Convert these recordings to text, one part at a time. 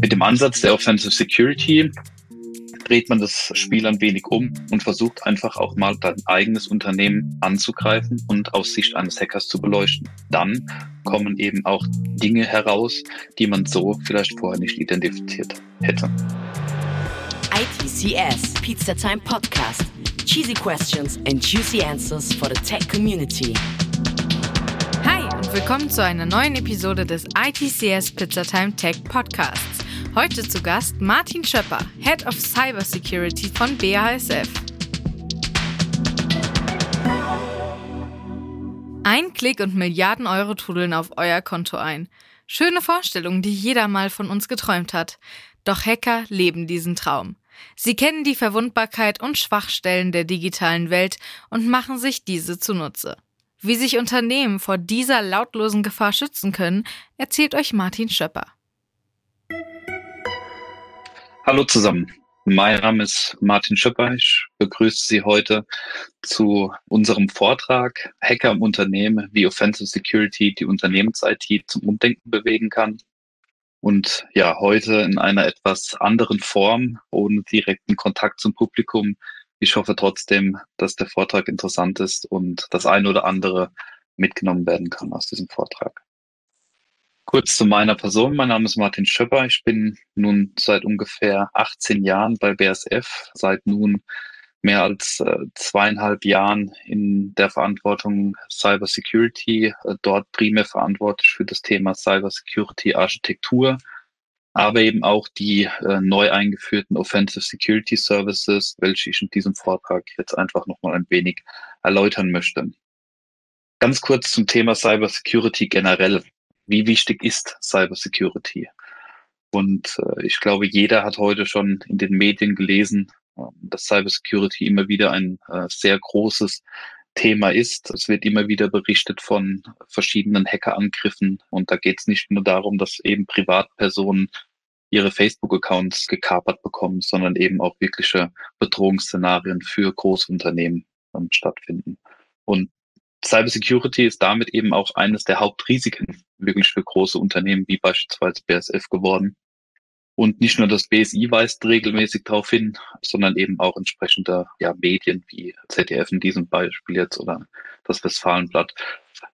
Mit dem Ansatz der Offensive Security dreht man das Spiel ein wenig um und versucht einfach auch mal dein eigenes Unternehmen anzugreifen und aus Sicht eines Hackers zu beleuchten. Dann kommen eben auch Dinge heraus, die man so vielleicht vorher nicht identifiziert hätte. ITCS Pizza Time Podcast. Cheesy questions and juicy answers for the tech community. Willkommen zu einer neuen Episode des ITCS Pizza Time Tech Podcasts. Heute zu Gast Martin Schöpper, Head of Cybersecurity von BASF. Ein Klick und Milliarden Euro trudeln auf euer Konto ein. Schöne Vorstellung, die jeder mal von uns geträumt hat. Doch Hacker leben diesen Traum. Sie kennen die Verwundbarkeit und Schwachstellen der digitalen Welt und machen sich diese zunutze. Wie sich Unternehmen vor dieser lautlosen Gefahr schützen können, erzählt euch Martin Schöpper. Hallo zusammen. Mein Name ist Martin Schöpper. Ich begrüße Sie heute zu unserem Vortrag Hacker im Unternehmen, wie Offensive Security die Unternehmens-IT zum Umdenken bewegen kann. Und ja, heute in einer etwas anderen Form, ohne direkten Kontakt zum Publikum. Ich hoffe trotzdem, dass der Vortrag interessant ist und das eine oder andere mitgenommen werden kann aus diesem Vortrag. Kurz zu meiner Person. Mein Name ist Martin Schöpper. Ich bin nun seit ungefähr 18 Jahren bei BSF, seit nun mehr als äh, zweieinhalb Jahren in der Verantwortung Cyber Security, äh, dort primär verantwortlich für das Thema Cyber Security Architektur, aber eben auch die äh, neu eingeführten Offensive Security Services, welche ich in diesem Vortrag jetzt einfach nochmal ein wenig erläutern möchte. Ganz kurz zum Thema Cyber Security generell wie wichtig ist Cybersecurity? Und äh, ich glaube, jeder hat heute schon in den Medien gelesen, äh, dass Cybersecurity immer wieder ein äh, sehr großes Thema ist. Es wird immer wieder berichtet von verschiedenen Hackerangriffen. Und da geht es nicht nur darum, dass eben Privatpersonen ihre Facebook-Accounts gekapert bekommen, sondern eben auch wirkliche Bedrohungsszenarien für Großunternehmen ähm, stattfinden. Und Cybersecurity ist damit eben auch eines der Hauptrisiken wirklich für große Unternehmen wie beispielsweise BSF geworden. Und nicht nur das BSI weist regelmäßig darauf hin, sondern eben auch entsprechende ja, Medien wie ZDF in diesem Beispiel jetzt oder das Westfalenblatt,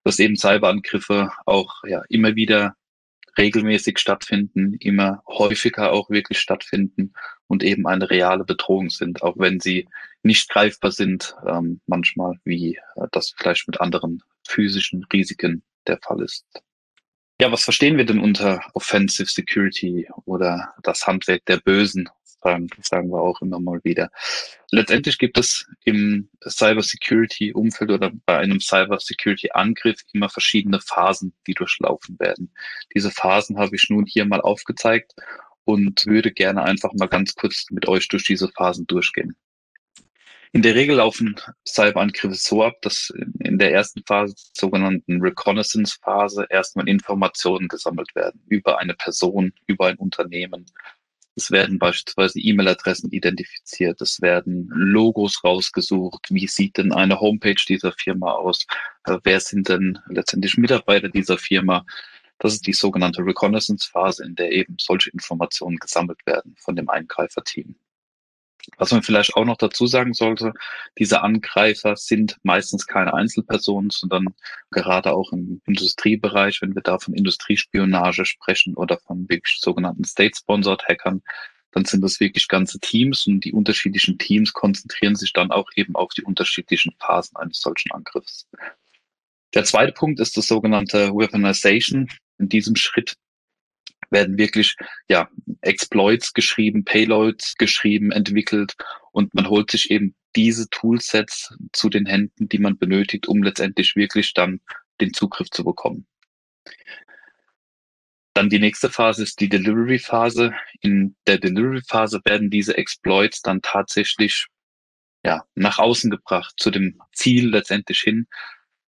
dass eben Cyberangriffe auch ja immer wieder regelmäßig stattfinden, immer häufiger auch wirklich stattfinden und eben eine reale Bedrohung sind, auch wenn sie nicht greifbar sind, ähm, manchmal, wie äh, das vielleicht mit anderen physischen Risiken der Fall ist. Ja, was verstehen wir denn unter Offensive Security oder das Handwerk der Bösen? Sagen, sagen wir auch immer mal wieder. Letztendlich gibt es im Cyber Security Umfeld oder bei einem Cyber Security Angriff immer verschiedene Phasen, die durchlaufen werden. Diese Phasen habe ich nun hier mal aufgezeigt und würde gerne einfach mal ganz kurz mit euch durch diese Phasen durchgehen. In der Regel laufen Cyberangriffe so ab, dass in der ersten Phase, sogenannten Reconnaissance-Phase, erstmal Informationen gesammelt werden über eine Person, über ein Unternehmen. Es werden beispielsweise E-Mail-Adressen identifiziert, es werden Logos rausgesucht, wie sieht denn eine Homepage dieser Firma aus, äh, wer sind denn letztendlich Mitarbeiter dieser Firma. Das ist die sogenannte Reconnaissance-Phase, in der eben solche Informationen gesammelt werden von dem Eingreiferteam. Was man vielleicht auch noch dazu sagen sollte, diese Angreifer sind meistens keine Einzelpersonen, sondern gerade auch im Industriebereich, wenn wir da von Industriespionage sprechen oder von wirklich sogenannten State-Sponsored Hackern, dann sind das wirklich ganze Teams und die unterschiedlichen Teams konzentrieren sich dann auch eben auf die unterschiedlichen Phasen eines solchen Angriffs. Der zweite Punkt ist das sogenannte Weaponization. In diesem Schritt werden wirklich ja Exploits geschrieben, Payloads geschrieben, entwickelt und man holt sich eben diese Toolsets zu den Händen, die man benötigt, um letztendlich wirklich dann den Zugriff zu bekommen. Dann die nächste Phase ist die Delivery-Phase. In der Delivery-Phase werden diese Exploits dann tatsächlich ja, nach außen gebracht, zu dem Ziel letztendlich hin,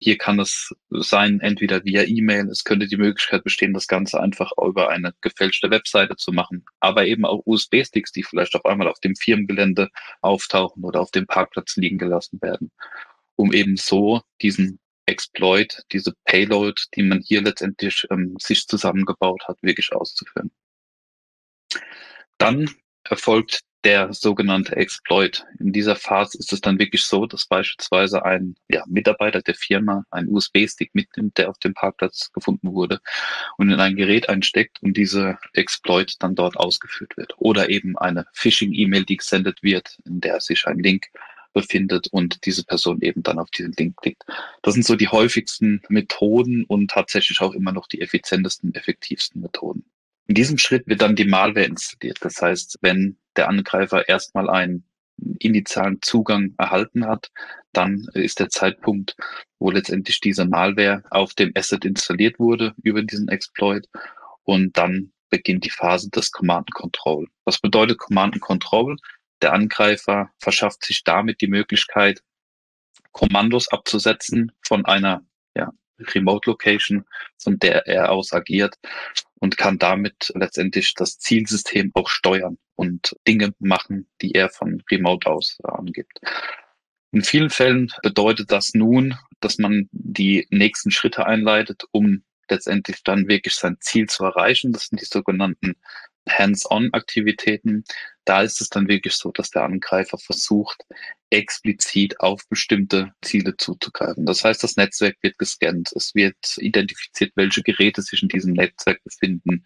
hier kann es sein, entweder via E-Mail, es könnte die Möglichkeit bestehen, das Ganze einfach über eine gefälschte Webseite zu machen, aber eben auch USB-Sticks, die vielleicht auf einmal auf dem Firmengelände auftauchen oder auf dem Parkplatz liegen gelassen werden, um eben so diesen Exploit, diese Payload, die man hier letztendlich ähm, sich zusammengebaut hat, wirklich auszuführen. Dann erfolgt der sogenannte Exploit. In dieser Phase ist es dann wirklich so, dass beispielsweise ein ja, Mitarbeiter der Firma einen USB-Stick mitnimmt, der auf dem Parkplatz gefunden wurde und in ein Gerät einsteckt und diese Exploit dann dort ausgeführt wird. Oder eben eine Phishing-E-Mail, die gesendet wird, in der sich ein Link befindet und diese Person eben dann auf diesen Link klickt. Das sind so die häufigsten Methoden und tatsächlich auch immer noch die effizientesten, effektivsten Methoden. In diesem Schritt wird dann die Malware installiert. Das heißt, wenn der Angreifer erstmal einen initialen Zugang erhalten hat, dann ist der Zeitpunkt, wo letztendlich diese Malware auf dem Asset installiert wurde über diesen Exploit und dann beginnt die Phase des Command Control. Was bedeutet Command Control? Der Angreifer verschafft sich damit die Möglichkeit, Kommandos abzusetzen von einer ja, Remote Location, von der er aus agiert und kann damit letztendlich das Zielsystem auch steuern und Dinge machen, die er von Remote aus angibt. In vielen Fällen bedeutet das nun, dass man die nächsten Schritte einleitet, um letztendlich dann wirklich sein Ziel zu erreichen. Das sind die sogenannten Hands-on-Aktivitäten. Da ist es dann wirklich so, dass der Angreifer versucht, explizit auf bestimmte Ziele zuzugreifen. Das heißt, das Netzwerk wird gescannt. Es wird identifiziert, welche Geräte sich in diesem Netzwerk befinden.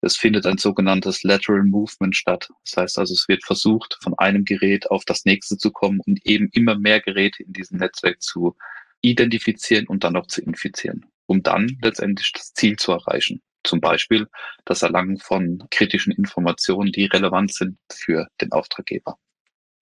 Es findet ein sogenanntes Lateral Movement statt. Das heißt also, es wird versucht, von einem Gerät auf das nächste zu kommen und eben immer mehr Geräte in diesem Netzwerk zu identifizieren und dann auch zu infizieren, um dann letztendlich das Ziel zu erreichen. Zum Beispiel das Erlangen von kritischen Informationen, die relevant sind für den Auftraggeber.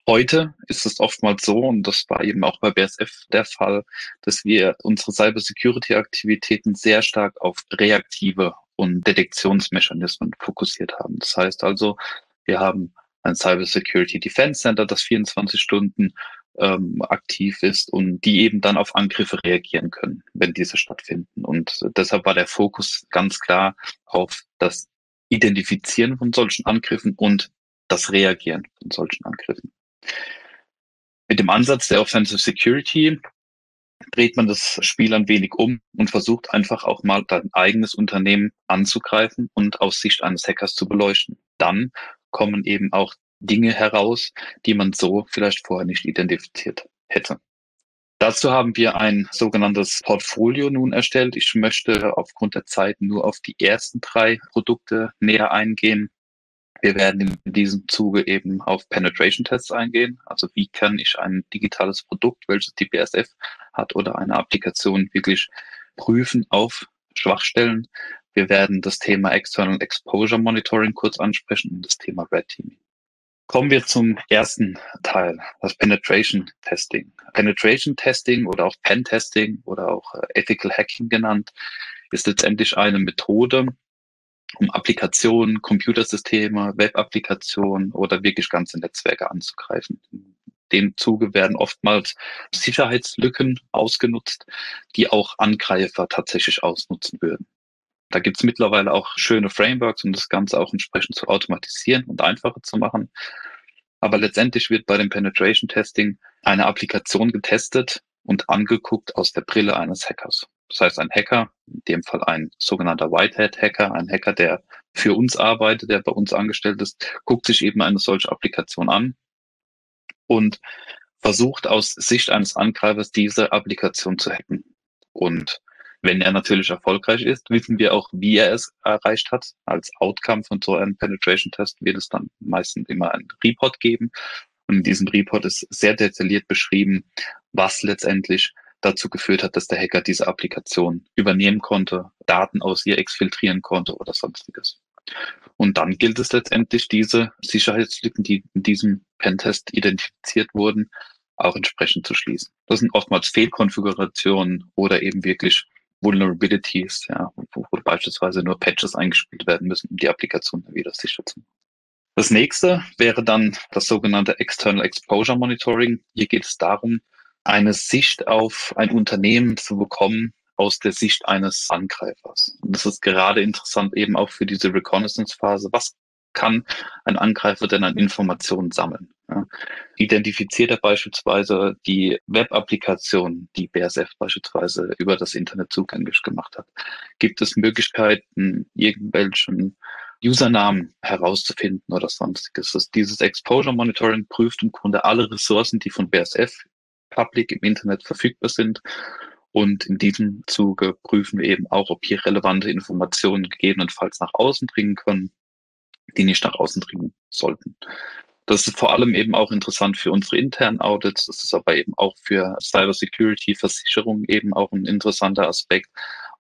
Heute ist es oftmals so, und das war eben auch bei BSF der Fall, dass wir unsere Cybersecurity-Aktivitäten sehr stark auf reaktive und Detektionsmechanismen fokussiert haben. Das heißt also, wir haben ein Cybersecurity Defense Center, das 24 Stunden ähm, aktiv ist und die eben dann auf Angriffe reagieren können, wenn diese stattfinden. Und deshalb war der Fokus ganz klar auf das Identifizieren von solchen Angriffen und das Reagieren von solchen Angriffen. Mit dem Ansatz der Offensive Security dreht man das Spiel ein wenig um und versucht einfach auch mal dein eigenes Unternehmen anzugreifen und aus Sicht eines Hackers zu beleuchten. Dann kommen eben auch Dinge heraus, die man so vielleicht vorher nicht identifiziert hätte. Dazu haben wir ein sogenanntes Portfolio nun erstellt. Ich möchte aufgrund der Zeit nur auf die ersten drei Produkte näher eingehen. Wir werden in diesem Zuge eben auf Penetration Tests eingehen. Also wie kann ich ein digitales Produkt, welches die BSF hat oder eine Applikation wirklich prüfen auf Schwachstellen. Wir werden das Thema External Exposure Monitoring kurz ansprechen und das Thema Red Teaming. Kommen wir zum ersten Teil, das Penetration Testing. Penetration Testing oder auch Pen Testing oder auch äh, Ethical Hacking genannt, ist letztendlich eine Methode, um Applikationen, Computersysteme, Web-Applikationen oder wirklich ganze Netzwerke anzugreifen. In dem Zuge werden oftmals Sicherheitslücken ausgenutzt, die auch Angreifer tatsächlich ausnutzen würden. Da gibt's mittlerweile auch schöne Frameworks, um das Ganze auch entsprechend zu automatisieren und einfacher zu machen. Aber letztendlich wird bei dem Penetration Testing eine Applikation getestet und angeguckt aus der Brille eines Hackers. Das heißt, ein Hacker, in dem Fall ein sogenannter Whitehead-Hacker, ein Hacker, der für uns arbeitet, der bei uns angestellt ist, guckt sich eben eine solche Applikation an und versucht aus Sicht eines Angreifers diese Applikation zu hacken. Und wenn er natürlich erfolgreich ist, wissen wir auch, wie er es erreicht hat. Als Outcome von so einem Penetration-Test wird es dann meistens immer ein Report geben. Und in diesem Report ist sehr detailliert beschrieben, was letztendlich dazu geführt hat, dass der Hacker diese Applikation übernehmen konnte, Daten aus ihr exfiltrieren konnte oder sonstiges. Und dann gilt es letztendlich, diese Sicherheitslücken, die in diesem Pentest identifiziert wurden, auch entsprechend zu schließen. Das sind oftmals Fehlkonfigurationen oder eben wirklich Vulnerabilities, ja, wo, wo beispielsweise nur Patches eingespielt werden müssen, um die Applikation wieder sicher zu machen. Das nächste wäre dann das sogenannte External Exposure Monitoring. Hier geht es darum, eine Sicht auf ein Unternehmen zu bekommen aus der Sicht eines Angreifers. Und das ist gerade interessant eben auch für diese Reconnaissance-Phase. Was kann ein Angreifer denn an Informationen sammeln? Ja. Identifiziert er beispielsweise die Web-Applikation, die BSF beispielsweise über das Internet zugänglich gemacht hat? Gibt es Möglichkeiten, irgendwelchen Usernamen herauszufinden oder sonstiges? Dieses Exposure Monitoring prüft im Grunde alle Ressourcen, die von BSF public im Internet verfügbar sind. Und in diesem Zuge prüfen wir eben auch, ob hier relevante Informationen gegebenenfalls nach außen dringen können, die nicht nach außen dringen sollten. Das ist vor allem eben auch interessant für unsere internen Audits. Das ist aber eben auch für Cybersecurity, Versicherung eben auch ein interessanter Aspekt,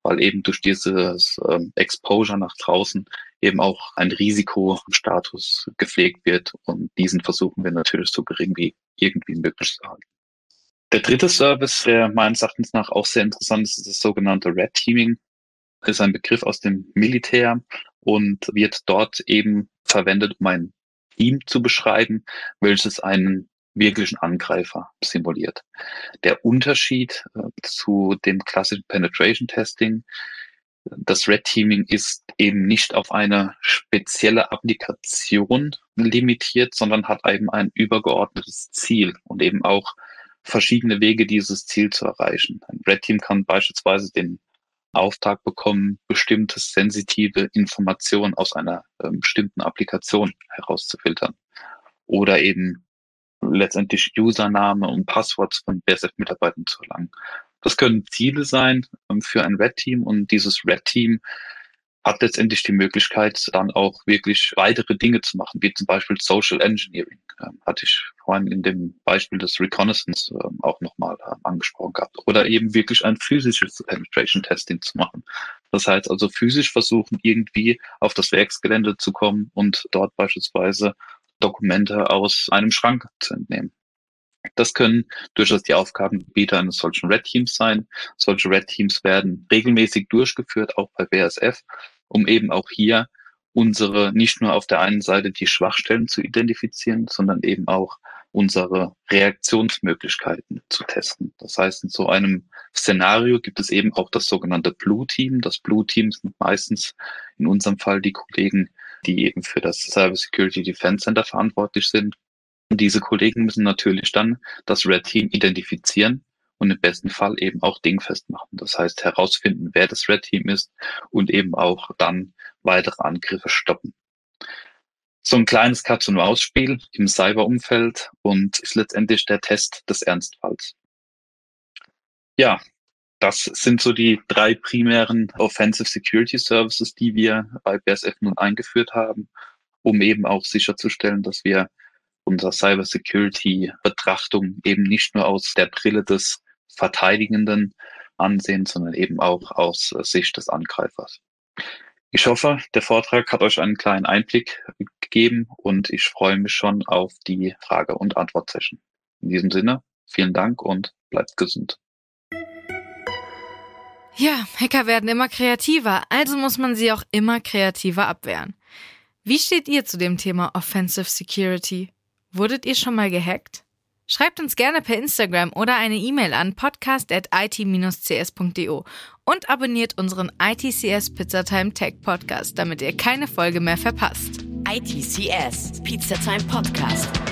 weil eben durch dieses ähm, Exposure nach draußen eben auch ein Risikostatus gepflegt wird und diesen versuchen wir natürlich so gering wie irgendwie möglich zu halten. Der dritte Service, der meines Erachtens nach auch sehr interessant ist, ist das sogenannte Red Teaming. Das ist ein Begriff aus dem Militär und wird dort eben verwendet, um ein Team zu beschreiben, welches einen wirklichen Angreifer simuliert. Der Unterschied äh, zu dem klassischen Penetration Testing, das Red Teaming ist eben nicht auf eine spezielle Applikation limitiert, sondern hat eben ein übergeordnetes Ziel und eben auch verschiedene Wege, dieses Ziel zu erreichen. Ein Red Team kann beispielsweise den Auftrag bekommen, bestimmte sensitive Informationen aus einer ähm, bestimmten Applikation herauszufiltern. Oder eben letztendlich Username und Passworts von BSF-Mitarbeitern zu erlangen. Das können Ziele sein ähm, für ein Red Team und dieses Red Team hat letztendlich die Möglichkeit, dann auch wirklich weitere Dinge zu machen, wie zum Beispiel Social Engineering. Ähm, hatte ich vorhin in dem Beispiel des Reconnaissance ähm, auch nochmal äh, angesprochen gehabt. Oder eben wirklich ein physisches Penetration Testing zu machen. Das heißt also physisch versuchen, irgendwie auf das Werksgelände zu kommen und dort beispielsweise Dokumente aus einem Schrank zu entnehmen. Das können durchaus die Aufgabengebiete eines solchen Red Teams sein. Solche Red Teams werden regelmäßig durchgeführt, auch bei BSF, um eben auch hier unsere, nicht nur auf der einen Seite die Schwachstellen zu identifizieren, sondern eben auch unsere Reaktionsmöglichkeiten zu testen. Das heißt, in so einem Szenario gibt es eben auch das sogenannte Blue Team. Das Blue Team sind meistens in unserem Fall die Kollegen, die eben für das Cyber Security Defense Center verantwortlich sind. Und diese Kollegen müssen natürlich dann das Red Team identifizieren und im besten Fall eben auch dingfest machen. Das heißt, herausfinden, wer das Red Team ist und eben auch dann weitere Angriffe stoppen. So ein kleines Katz-und-Maus-Spiel im Cyber-Umfeld und ist letztendlich der Test des Ernstfalls. Ja, das sind so die drei primären Offensive Security Services, die wir bei BSF nun eingeführt haben, um eben auch sicherzustellen, dass wir unserer Cybersecurity-Betrachtung eben nicht nur aus der Brille des Verteidigenden ansehen, sondern eben auch aus Sicht des Angreifers. Ich hoffe, der Vortrag hat euch einen kleinen Einblick gegeben und ich freue mich schon auf die Frage- und Antwort-Session. In diesem Sinne, vielen Dank und bleibt gesund. Ja, Hacker werden immer kreativer, also muss man sie auch immer kreativer abwehren. Wie steht ihr zu dem Thema Offensive Security? Wurdet ihr schon mal gehackt? Schreibt uns gerne per Instagram oder eine E-Mail an podcast.it-cs.de und abonniert unseren ITCS Pizzatime Tech Podcast, damit ihr keine Folge mehr verpasst. ITCS Pizzatime Podcast.